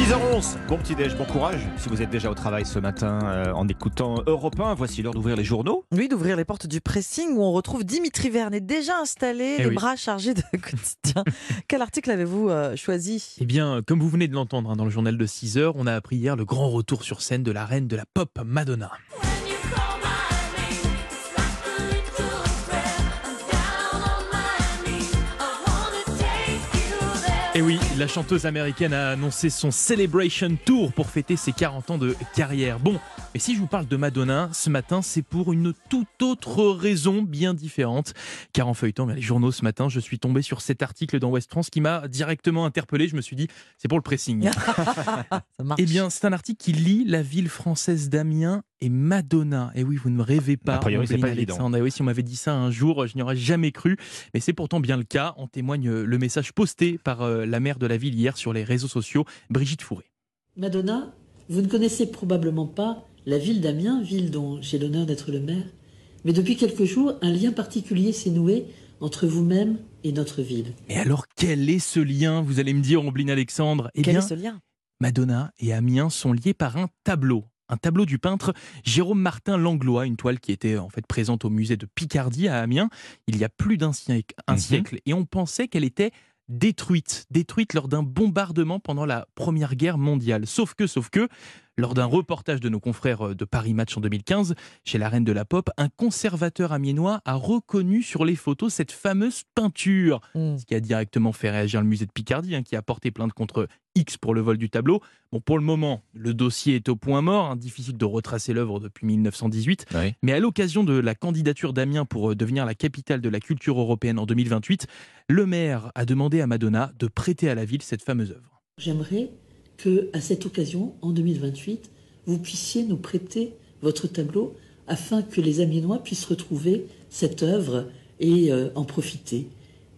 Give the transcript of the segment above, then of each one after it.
6h11, bon petit déj, bon courage. Si vous êtes déjà au travail ce matin euh, en écoutant Europe 1, voici l'heure d'ouvrir les journaux. Oui, d'ouvrir les portes du pressing où on retrouve Dimitri Vernet déjà installé, Eh les oui. bras chargés de quotidien. Quel article avez-vous euh, choisi? Eh bien, comme vous venez de l'entendre hein, dans le journal de 6 heures, on a appris hier le grand retour sur scène de la reine de la pop, Madonna. Et oui, la chanteuse américaine a annoncé son Celebration Tour pour fêter ses 40 ans de carrière. Bon, mais si je vous parle de Madonna ce matin, c'est pour une toute autre raison bien différente. Car en feuilletant les journaux ce matin, je suis tombé sur cet article dans West France qui m'a directement interpellé. Je me suis dit, c'est pour le pressing. Ça marche. Eh bien, c'est un article qui lie la ville française d'Amiens et Madonna. Et oui, vous ne me rêvez pas. A priori, c'est pas évident. Alexandre. Et oui, si on m'avait dit ça un jour, je n'y aurais jamais cru. Mais c'est pourtant bien le cas. En témoigne le message posté par euh, la maire de la ville hier sur les réseaux sociaux, Brigitte Fourré. Madonna, vous ne connaissez probablement pas la ville d'Amiens, ville dont j'ai l'honneur d'être le maire, mais depuis quelques jours, un lien particulier s'est noué entre vous-même et notre ville. Mais alors, quel est ce lien Vous allez me dire, Ombline Alexandre? Eh Quel bien, est ce lien? Madonna et Amiens sont liés par un tableau. Un tableau du peintre Jérôme Martin Langlois, une toile qui était en fait présente au musée de Picardie à Amiens il y a plus d'un siècle, un Mhm. siècle, et on pensait qu'elle était détruite, détruite lors d'un bombardement pendant la Première Guerre mondiale. Sauf que, sauf que, lors d'un reportage de nos confrères euh, de Paris Match en 2015, chez la Reine de la Pop, un conservateur amiénois a reconnu sur les photos cette fameuse peinture Hmm. ce qui a directement fait réagir le musée de Picardie, hein, qui a porté plainte contre X pour le vol du tableau. Bon, pour le moment, le dossier est au point mort, hein, difficile de retracer l'œuvre depuis 1918. Oui. Mais à l'occasion de la candidature d'Amiens pour euh, devenir la capitale de la culture européenne en 2028, le maire a demandé à Madonna de prêter à la ville cette fameuse œuvre. J'aimerais que, à cette occasion, en 2028, vous puissiez nous prêter votre tableau afin que les Amiénois puissent retrouver cette œuvre et euh, en profiter.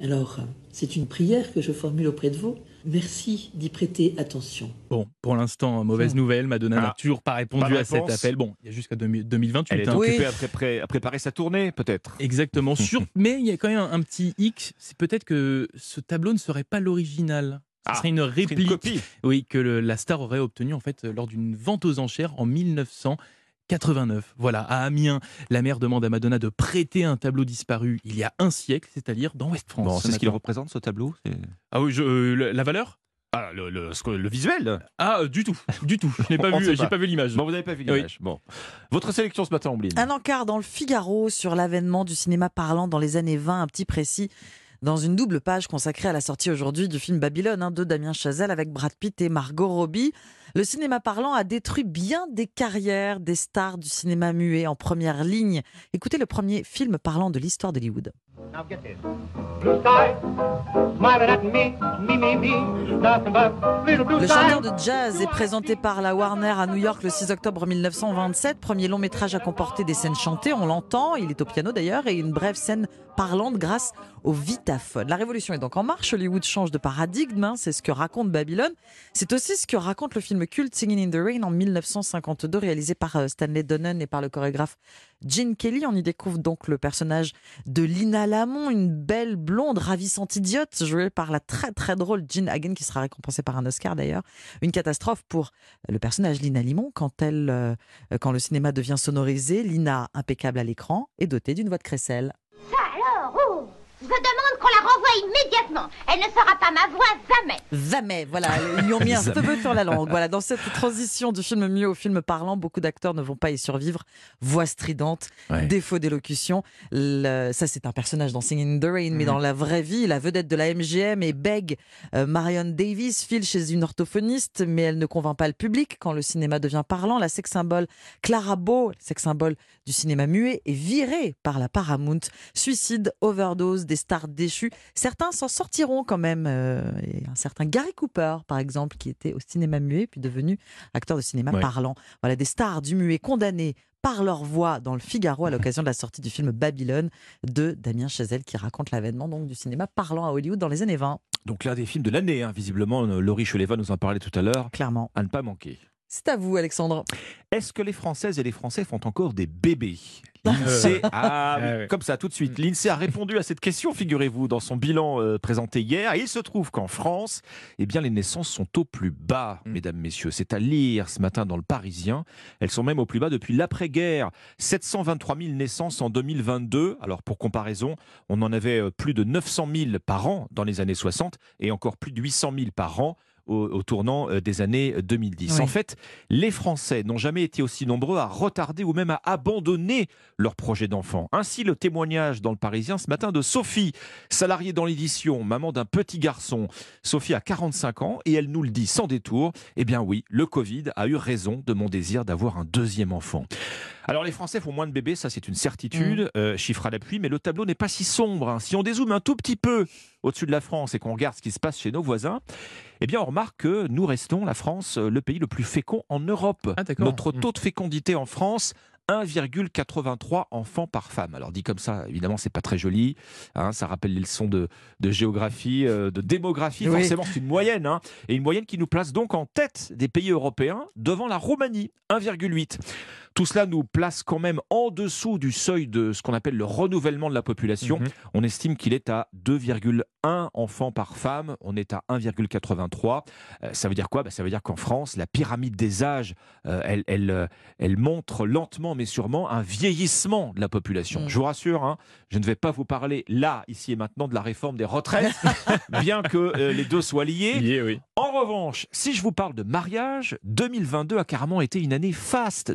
Alors, c'est une prière que je formule auprès de vous. Merci d'y prêter attention. Bon, pour l'instant, mauvaise nouvelle, Madonna n'a Ah. toujours pas répondu Pas de à cet appel. Bon, il y a jusqu'à 2000 2028. Elle est hein. Oui. occupée à, préparer- à préparer sa tournée, peut-être. Exactement. Sur... Mais il y a quand même un, un petit hic, c'est peut-être que ce tableau ne serait pas l'original. Ce Ah, serait une C'est réplique. une. Oui, que le- la star aurait obtenu en fait lors d'une vente aux enchères en 1989. Voilà, à Amiens, la mère demande à Madonna de prêter un tableau disparu il y a un siècle, c'est-à-dire dans West France. Bon, ce c'est ce qu'il représente, ce tableau c'est- Ah oui, je- euh, la valeur? Ah, le, le- ce que- le visuel? Ah, euh, du tout, du tout. Je n'ai pas On vu, pas. pas vu l'image. Bon, vous n'avez pas vu Oui. l'image. Bon. Votre sélection ce matin, Ombline Un encart dans le Figaro sur l'avènement du cinéma parlant dans les années 20, un petit précis, dans une double page consacrée à la sortie aujourd'hui du film Babylone hein, de Damien Chazelle avec Brad Pitt et Margot Robbie. Le cinéma parlant a détruit bien des carrières des stars du cinéma muet en première ligne. Écoutez le premier film parlant de l'histoire d'Hollywood. Now get this. Blue sky, smiling at me, me, me, me, nothing but little blue Le chanteur de jazz est présenté par la Warner à New York le 6 octobre 1927. Premier long métrage à comporter des scènes chantées, on l'entend, il est au piano d'ailleurs, et une brève scène parlante grâce au vitaphone. La révolution est donc en marche, Hollywood change de paradigme, hein, c'est ce que raconte Babylone. C'est aussi ce que raconte le film culte Singing in the Rain en 1952, réalisé par euh, Stanley Donen et par le chorégraphe Gene Kelly. On y découvre donc le personnage de Lina Lamont, une belle blonde ravissante idiote, jouée par la très très drôle Jean Hagen, qui sera récompensée par un Oscar d'ailleurs. Une catastrophe pour le personnage Lina Limon quand elle, euh, quand le cinéma devient sonorisé. Lina, impeccable à l'écran, est dotée d'une voix de crécelle. Je demande qu'on la renvoie immédiatement. Elle ne sera pas ma voix jamais. Jamais, voilà, ils lui ont mis un cheveu sur la langue. Voilà, dans cette transition du film muet au film parlant, beaucoup d'acteurs ne vont pas y survivre. Voix stridente, Ouais. défaut d'élocution. Le- Ça, c'est un personnage dans Singing in the Rain, mais dans la vraie vie, la vedette de la MGM est Beg. Euh, Marion Davis file chez une orthophoniste, mais elle ne convainc pas le public quand le cinéma devient parlant. La sex symbole Clara Bow, sex symbole du cinéma muet, est virée par la Paramount. Suicide, overdose, des stars déchues. Certains s'en sortiront quand même. euh, et un certain Gary Cooper, par exemple, qui était au cinéma muet, puis devenu acteur de cinéma Ouais. parlant. Voilà, des stars du muet condamnées par leur voix dans le Figaro à l'occasion de la sortie du film Babylone de Damien Chazelle qui raconte l'avènement donc du cinéma parlant à Hollywood dans les années 20, Donc l'un des films de l'année, hein, visiblement. Laurie Cheleva nous en parlait tout à l'heure. clairement. À ne pas manquer. C'est à vous, Alexandre. Est-ce que les Françaises et les Français font encore des bébés? L'INSEE, ah, oui, Ah ouais. comme ça tout de suite. L'INSEE a répondu à cette question, figurez-vous, dans son bilan euh, présenté hier. Et il se trouve qu'en France, eh bien, les naissances sont au plus bas, Mm. mesdames, messieurs. C'est à lire ce matin dans le Parisien. Elles sont même au plus bas depuis l'après-guerre. 723 000 naissances en 2022. Alors, pour comparaison, on en avait euh, plus de 900 000 par an dans les années 60 et encore plus de 800 000 par an au, au tournant euh, des années 2010. Oui. En fait, les Français n'ont jamais été aussi nombreux à retarder ou même à abandonner leur projet d'enfant. Ainsi, le témoignage dans le Parisien ce matin de Sophie, salariée dans l'édition, maman d'un petit garçon. Sophie a 45 ans et elle nous le dit sans détour. Eh bien oui, le Covid a eu raison de mon désir d'avoir un deuxième enfant. Alors les Français font moins de bébés, ça c'est une certitude, euh, chiffre à l'appui, mais le tableau n'est pas si sombre. hein. Si on dézoome un tout petit peu au-dessus de la France et qu'on regarde ce qui se passe chez nos voisins, eh bien on remarque que nous restons, la France, euh, le pays le plus fécond en Europe. Ah. Notre Mm. taux de fécondité en France, 1,83 enfants par femme. Alors dit comme ça, évidemment, c'est pas très joli. hein, ça rappelle les leçons de, de géographie, euh, de démographie. Oui. Forcément, c'est une moyenne. hein, et une moyenne qui nous place donc en tête des pays européens devant la Roumanie, 1,8. Tout cela nous place quand même en dessous du seuil de ce qu'on appelle le renouvellement de la population. Mhm. On estime qu'il est à 2,1 enfants par femme. On est à 1,83. Euh, ça veut dire quoi? Bah, Ça veut dire qu'en France, la pyramide des âges, euh, elle, elle, euh, elle montre lentement mais sûrement un vieillissement de la population. Mm. Je vous rassure, hein, je ne vais pas vous parler là, ici et maintenant, de la réforme des retraites, bien que euh, les deux soient liés. Lié, oui. En revanche, si je vous parle de mariage, 2022 a carrément été une année faste.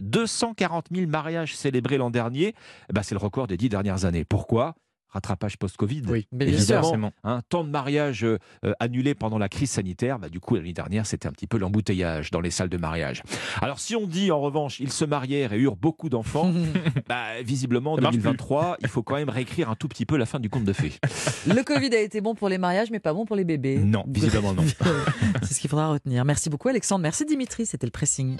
240 000 mariages célébrés l'an dernier. Eh ben, c'est le record des dix dernières années. Pourquoi? Rattrapage post-Covid. Oui, Mais bien Évidemment, un temps de mariage euh, euh, annulé pendant la crise sanitaire, bah, du coup l'année dernière c'était un petit peu l'embouteillage dans les salles de mariage. Alors si on dit en revanche ils se marièrent et eurent beaucoup d'enfants, bah, visiblement en Ça marche plus. 2023 il faut quand même réécrire un tout petit peu la fin du conte de fées. Le Covid a été bon pour les mariages, mais pas bon pour les bébés. Non, visiblement non. C'est ce qu'il faudra retenir. Merci beaucoup, Alexandre. Merci, Dimitri. C'était le pressing.